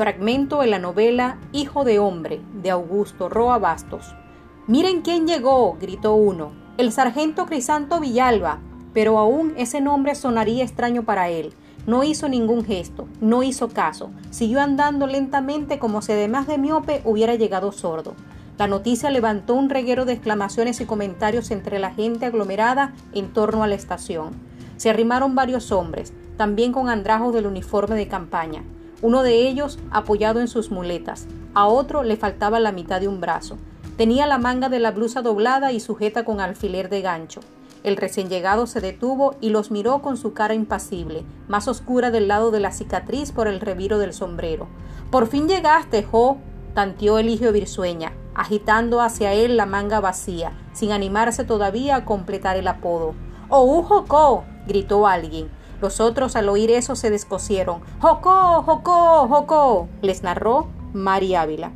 Fragmento de la novela Hijo de Hombre de Augusto Roa Bastos. Miren quién llegó, gritó uno. El sargento Crisanto Villalba. Pero aún ese nombre sonaría extraño para él. No hizo ningún gesto, no hizo caso. Siguió andando lentamente como si además de miope hubiera llegado sordo. La noticia levantó un reguero de exclamaciones y comentarios entre la gente aglomerada en torno a la estación. Se arrimaron varios hombres, también con andrajos del uniforme de campaña uno de ellos apoyado en sus muletas, a otro le faltaba la mitad de un brazo. Tenía la manga de la blusa doblada y sujeta con alfiler de gancho. El recién llegado se detuvo y los miró con su cara impasible, más oscura del lado de la cicatriz por el reviro del sombrero. Por fin llegaste, Jo, tanteó Eligio Virsueña, agitando hacia él la manga vacía, sin animarse todavía a completar el apodo. ¡Oh, Jocó! gritó alguien. Los otros al oír eso se descosieron. ¡Jocó! ¡Jocó! ¡Jocó! les narró María Ávila.